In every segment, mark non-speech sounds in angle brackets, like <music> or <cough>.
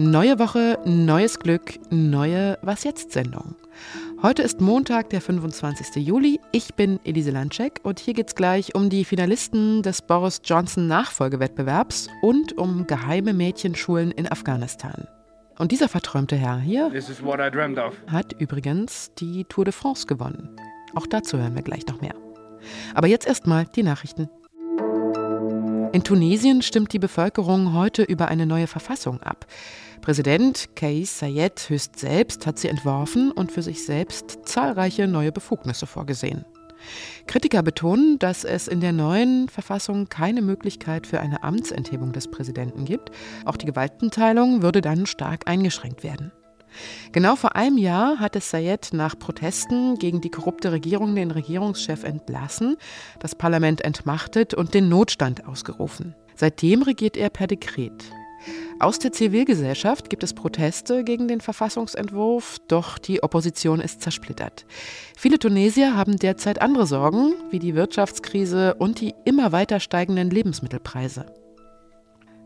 Neue Woche, neues Glück, neue Was jetzt Sendung. Heute ist Montag, der 25. Juli. Ich bin Elise Landschek und hier geht es gleich um die Finalisten des Boris Johnson Nachfolgewettbewerbs und um geheime Mädchenschulen in Afghanistan. Und dieser verträumte Herr hier hat übrigens die Tour de France gewonnen. Auch dazu hören wir gleich noch mehr. Aber jetzt erstmal die Nachrichten. In Tunesien stimmt die Bevölkerung heute über eine neue Verfassung ab. Präsident Kais Sayed höchst selbst hat sie entworfen und für sich selbst zahlreiche neue Befugnisse vorgesehen. Kritiker betonen, dass es in der neuen Verfassung keine Möglichkeit für eine Amtsenthebung des Präsidenten gibt. Auch die Gewaltenteilung würde dann stark eingeschränkt werden. Genau vor einem Jahr hatte Sayed nach Protesten gegen die korrupte Regierung den Regierungschef entlassen, das Parlament entmachtet und den Notstand ausgerufen. Seitdem regiert er per Dekret. Aus der Zivilgesellschaft gibt es Proteste gegen den Verfassungsentwurf, doch die Opposition ist zersplittert. Viele Tunesier haben derzeit andere Sorgen, wie die Wirtschaftskrise und die immer weiter steigenden Lebensmittelpreise.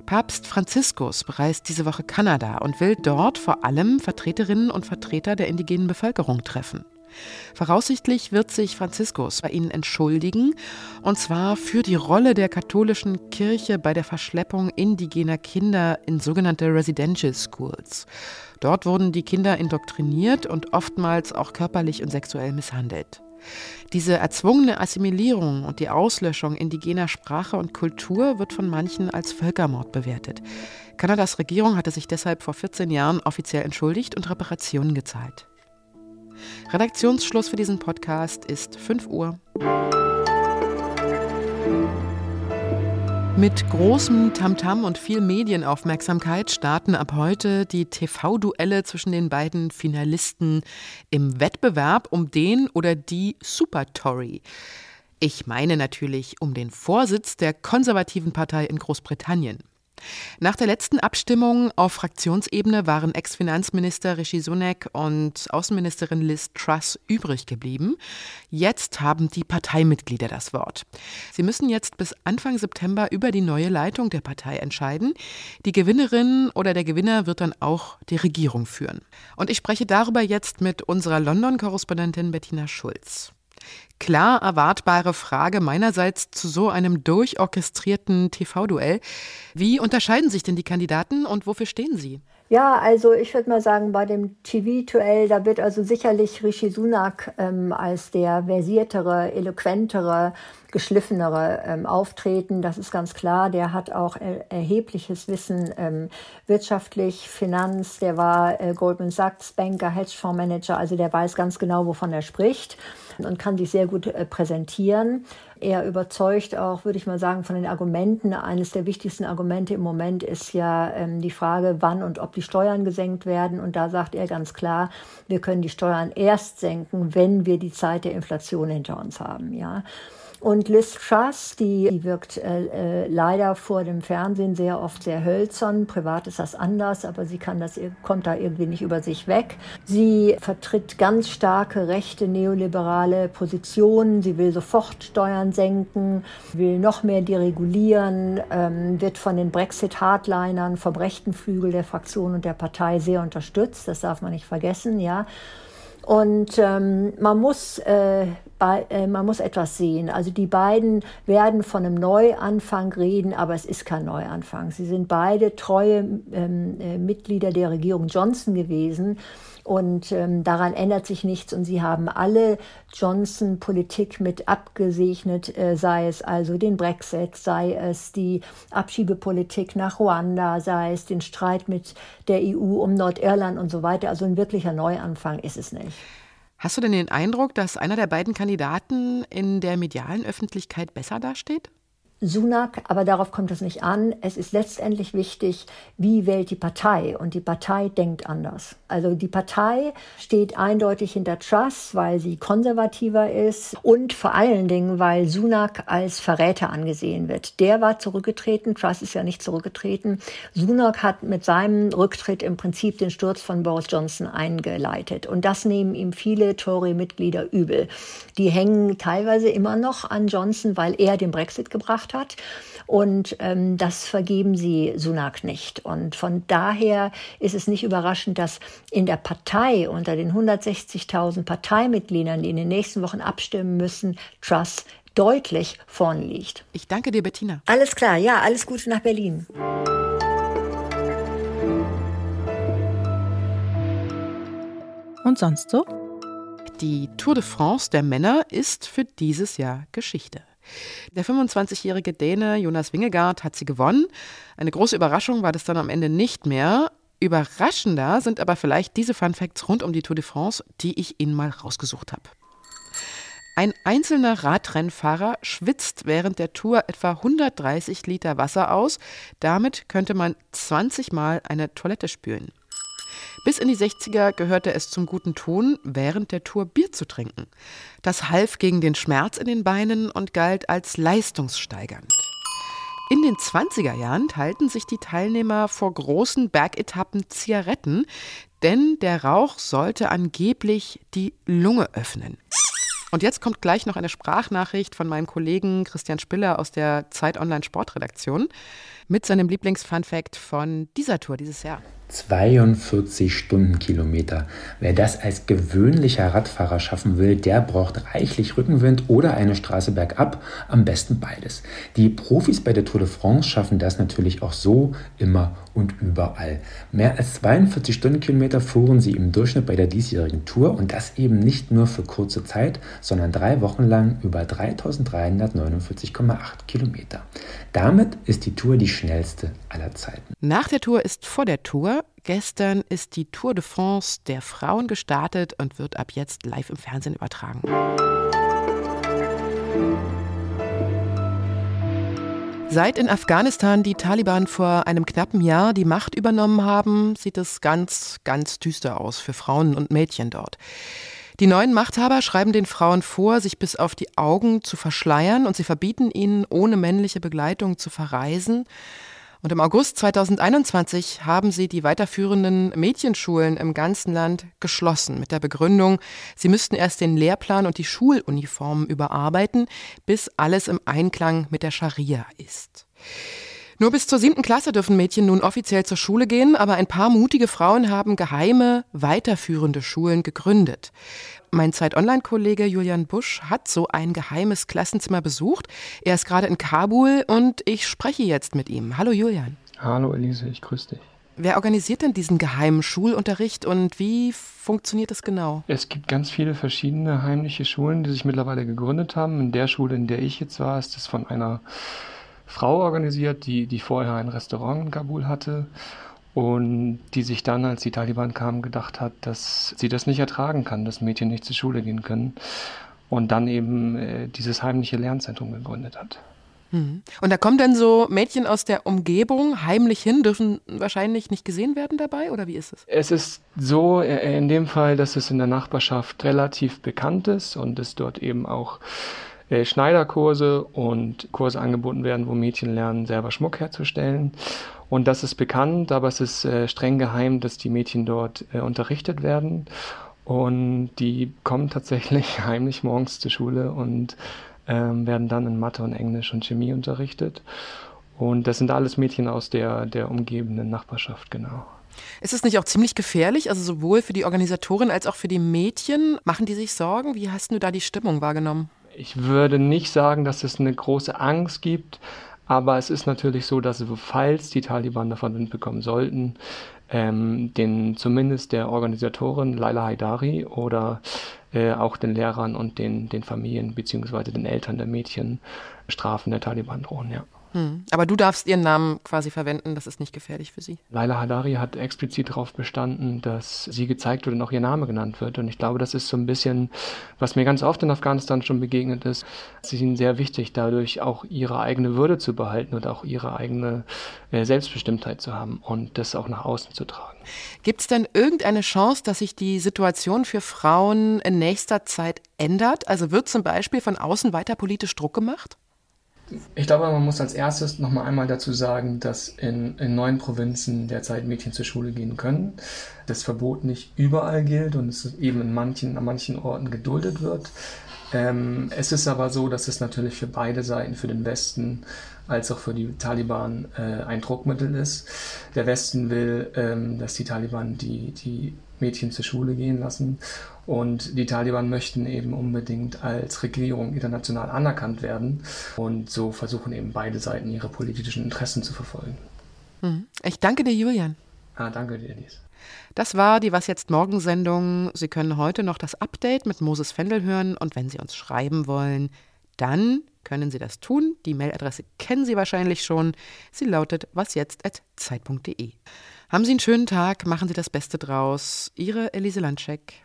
Papst Franziskus bereist diese Woche Kanada und will dort vor allem Vertreterinnen und Vertreter der indigenen Bevölkerung treffen. Voraussichtlich wird sich Franziskus bei ihnen entschuldigen, und zwar für die Rolle der katholischen Kirche bei der Verschleppung indigener Kinder in sogenannte Residential Schools. Dort wurden die Kinder indoktriniert und oftmals auch körperlich und sexuell misshandelt. Diese erzwungene Assimilierung und die Auslöschung indigener Sprache und Kultur wird von manchen als Völkermord bewertet. Kanadas Regierung hatte sich deshalb vor 14 Jahren offiziell entschuldigt und Reparationen gezahlt. Redaktionsschluss für diesen Podcast ist 5 Uhr. Mit großem Tamtam und viel Medienaufmerksamkeit starten ab heute die TV-Duelle zwischen den beiden Finalisten im Wettbewerb um den oder die Super Tory. Ich meine natürlich um den Vorsitz der konservativen Partei in Großbritannien. Nach der letzten Abstimmung auf Fraktionsebene waren Ex-Finanzminister Rishi Sunak und Außenministerin Liz Truss übrig geblieben. Jetzt haben die Parteimitglieder das Wort. Sie müssen jetzt bis Anfang September über die neue Leitung der Partei entscheiden. Die Gewinnerin oder der Gewinner wird dann auch die Regierung führen. Und ich spreche darüber jetzt mit unserer London-Korrespondentin Bettina Schulz. Klar erwartbare Frage meinerseits zu so einem durchorchestrierten TV-Duell. Wie unterscheiden sich denn die Kandidaten und wofür stehen sie? Ja, also ich würde mal sagen, bei dem TV-Duell, da wird also sicherlich Rishi Sunak ähm, als der versiertere, eloquentere, geschliffenere ähm, auftreten. Das ist ganz klar. Der hat auch er erhebliches Wissen ähm, wirtschaftlich, Finanz. Der war äh, Goldman Sachs Banker, Hedgefondsmanager. Also der weiß ganz genau, wovon er spricht und kann sich sehr gut äh, präsentieren. Er überzeugt auch, würde ich mal sagen, von den Argumenten. Eines der wichtigsten Argumente im Moment ist ja ähm, die Frage, wann und ob die Steuern gesenkt werden. Und da sagt er ganz klar, wir können die Steuern erst senken, wenn wir die Zeit der Inflation hinter uns haben. Ja. Und Liz Truss, die, die wirkt äh, äh, leider vor dem Fernsehen sehr oft sehr hölzern. Privat ist das anders, aber sie kann das, kommt da irgendwie nicht über sich weg. Sie vertritt ganz starke rechte neoliberale Positionen. Sie will sofort Steuern senken, will noch mehr deregulieren, ähm, wird von den Brexit-Hardlinern vom rechten Flügel der Fraktion und der Partei sehr unterstützt. Das darf man nicht vergessen, ja. Und ähm, man muss äh, äh, man muss etwas sehen. Also die beiden werden von einem Neuanfang reden, aber es ist kein Neuanfang. Sie sind beide treue ähm, äh, Mitglieder der Regierung Johnson gewesen. Und ähm, daran ändert sich nichts. Und sie haben alle Johnson-Politik mit abgesegnet, äh, sei es also den Brexit, sei es die Abschiebepolitik nach Ruanda, sei es den Streit mit der EU um Nordirland und so weiter. Also ein wirklicher Neuanfang ist es nicht. Hast du denn den Eindruck, dass einer der beiden Kandidaten in der medialen Öffentlichkeit besser dasteht? Sunak, aber darauf kommt es nicht an. Es ist letztendlich wichtig, wie wählt die Partei. Und die Partei denkt anders. Also die Partei steht eindeutig hinter Truss, weil sie konservativer ist und vor allen Dingen, weil Sunak als Verräter angesehen wird. Der war zurückgetreten, Truss ist ja nicht zurückgetreten. Sunak hat mit seinem Rücktritt im Prinzip den Sturz von Boris Johnson eingeleitet. Und das nehmen ihm viele Tory-Mitglieder übel. Die hängen teilweise immer noch an Johnson, weil er den Brexit gebracht gemacht hat. Und ähm, das vergeben sie Sunak nicht. Und von daher ist es nicht überraschend, dass in der Partei unter den 160.000 Parteimitgliedern, die in den nächsten Wochen abstimmen müssen, Truss deutlich vorne liegt. Ich danke dir, Bettina. Alles klar, ja, alles Gute nach Berlin. Und sonst so? Die Tour de France der Männer ist für dieses Jahr Geschichte. Der 25-jährige Däne Jonas Wingegaard hat sie gewonnen. Eine große Überraschung war das dann am Ende nicht mehr. Überraschender sind aber vielleicht diese Fun Facts rund um die Tour de France, die ich Ihnen mal rausgesucht habe. Ein einzelner Radrennfahrer schwitzt während der Tour etwa 130 Liter Wasser aus. Damit könnte man 20 Mal eine Toilette spülen. Bis in die 60er gehörte es zum guten Ton, während der Tour Bier zu trinken. Das half gegen den Schmerz in den Beinen und galt als leistungssteigernd. In den 20er Jahren teilten sich die Teilnehmer vor großen Bergetappen Zigaretten, denn der Rauch sollte angeblich die Lunge öffnen. Und jetzt kommt gleich noch eine Sprachnachricht von meinem Kollegen Christian Spiller aus der Zeit Online Sportredaktion mit seinem Lieblings-Fun-Fact von dieser Tour dieses Jahr. 42 Stundenkilometer. Wer das als gewöhnlicher Radfahrer schaffen will, der braucht reichlich Rückenwind oder eine Straße bergab, am besten beides. Die Profis bei der Tour de France schaffen das natürlich auch so immer und überall. Mehr als 42 Stundenkilometer fuhren sie im Durchschnitt bei der diesjährigen Tour und das eben nicht nur für kurze Zeit, sondern drei Wochen lang über 3349,8 Kilometer. Damit ist die Tour die schnellste aller Zeiten. Nach der Tour ist vor der Tour Gestern ist die Tour de France der Frauen gestartet und wird ab jetzt live im Fernsehen übertragen. Seit in Afghanistan die Taliban vor einem knappen Jahr die Macht übernommen haben, sieht es ganz, ganz düster aus für Frauen und Mädchen dort. Die neuen Machthaber schreiben den Frauen vor, sich bis auf die Augen zu verschleiern und sie verbieten ihnen, ohne männliche Begleitung zu verreisen. Und im August 2021 haben sie die weiterführenden Mädchenschulen im ganzen Land geschlossen mit der Begründung, sie müssten erst den Lehrplan und die Schuluniformen überarbeiten, bis alles im Einklang mit der Scharia ist. Nur bis zur siebten Klasse dürfen Mädchen nun offiziell zur Schule gehen, aber ein paar mutige Frauen haben geheime, weiterführende Schulen gegründet. Mein Zeit-Online-Kollege Julian Busch hat so ein geheimes Klassenzimmer besucht. Er ist gerade in Kabul und ich spreche jetzt mit ihm. Hallo Julian. Hallo Elise, ich grüße dich. Wer organisiert denn diesen geheimen Schulunterricht und wie funktioniert das genau? Es gibt ganz viele verschiedene heimliche Schulen, die sich mittlerweile gegründet haben. In der Schule, in der ich jetzt war, ist es von einer Frau organisiert, die, die vorher ein Restaurant in Kabul hatte und die sich dann, als die Taliban kamen, gedacht hat, dass sie das nicht ertragen kann, dass Mädchen nicht zur Schule gehen können und dann eben äh, dieses heimliche Lernzentrum gegründet hat. Mhm. Und da kommen dann so Mädchen aus der Umgebung heimlich hin, dürfen wahrscheinlich nicht gesehen werden dabei oder wie ist es? Es ist so äh, in dem Fall, dass es in der Nachbarschaft relativ bekannt ist und es dort eben auch Schneiderkurse und Kurse angeboten werden, wo Mädchen lernen, selber Schmuck herzustellen. Und das ist bekannt, aber es ist äh, streng geheim, dass die Mädchen dort äh, unterrichtet werden. Und die kommen tatsächlich <laughs> heimlich morgens zur Schule und ähm, werden dann in Mathe und Englisch und Chemie unterrichtet. Und das sind alles Mädchen aus der, der umgebenden Nachbarschaft, genau. Ist es nicht auch ziemlich gefährlich, also sowohl für die Organisatorin als auch für die Mädchen? Machen die sich Sorgen? Wie hast du da die Stimmung wahrgenommen? Ich würde nicht sagen, dass es eine große Angst gibt, aber es ist natürlich so, dass falls die Taliban davon Wind bekommen sollten, ähm, den zumindest der Organisatorin Laila Haidari oder äh, auch den Lehrern und den, den Familien bzw. den Eltern der Mädchen Strafen der Taliban drohen, ja. Hm. Aber du darfst ihren Namen quasi verwenden, das ist nicht gefährlich für sie. Laila Hadari hat explizit darauf bestanden, dass sie gezeigt wird und auch ihr Name genannt wird. Und ich glaube, das ist so ein bisschen, was mir ganz oft in Afghanistan schon begegnet ist. Es ist ihnen sehr wichtig, dadurch auch ihre eigene Würde zu behalten und auch ihre eigene äh, Selbstbestimmtheit zu haben und das auch nach außen zu tragen. Gibt es denn irgendeine Chance, dass sich die Situation für Frauen in nächster Zeit ändert? Also wird zum Beispiel von außen weiter politisch Druck gemacht? Ich glaube, man muss als erstes nochmal einmal dazu sagen, dass in, in neuen Provinzen derzeit Mädchen zur Schule gehen können. Das Verbot nicht überall gilt und es eben in manchen, an manchen Orten geduldet wird. Ähm, es ist aber so, dass es natürlich für beide Seiten, für den Westen als auch für die Taliban, äh, ein Druckmittel ist. Der Westen will, ähm, dass die Taliban die, die Mädchen zur Schule gehen lassen. Und die Taliban möchten eben unbedingt als Regierung international anerkannt werden. Und so versuchen eben beide Seiten ihre politischen Interessen zu verfolgen. Hm. Ich danke dir, Julian. Ah, danke dir, Elise. Das war die Was jetzt morgen Sendung. Sie können heute noch das Update mit Moses Fendel hören und wenn Sie uns schreiben wollen, dann können Sie das tun. Die Mailadresse kennen Sie wahrscheinlich schon. Sie lautet wasjetzt@zeit.de. Haben Sie einen schönen Tag, machen Sie das Beste draus. Ihre Elise Landscheck.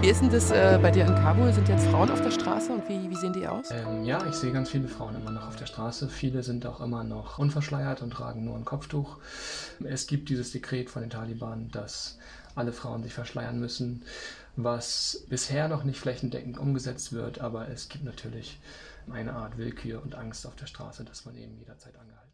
Wie ist denn das äh, bei dir in Kabul? Sind jetzt Frauen auf der Straße und wie, wie sehen die aus? Ähm, ja, ich sehe ganz viele Frauen immer noch auf der Straße. Viele sind auch immer noch unverschleiert und tragen nur ein Kopftuch. Es gibt dieses Dekret von den Taliban, dass alle Frauen sich verschleiern müssen, was bisher noch nicht flächendeckend umgesetzt wird, aber es gibt natürlich eine Art Willkür und Angst auf der Straße, dass man eben jederzeit angehalten wird.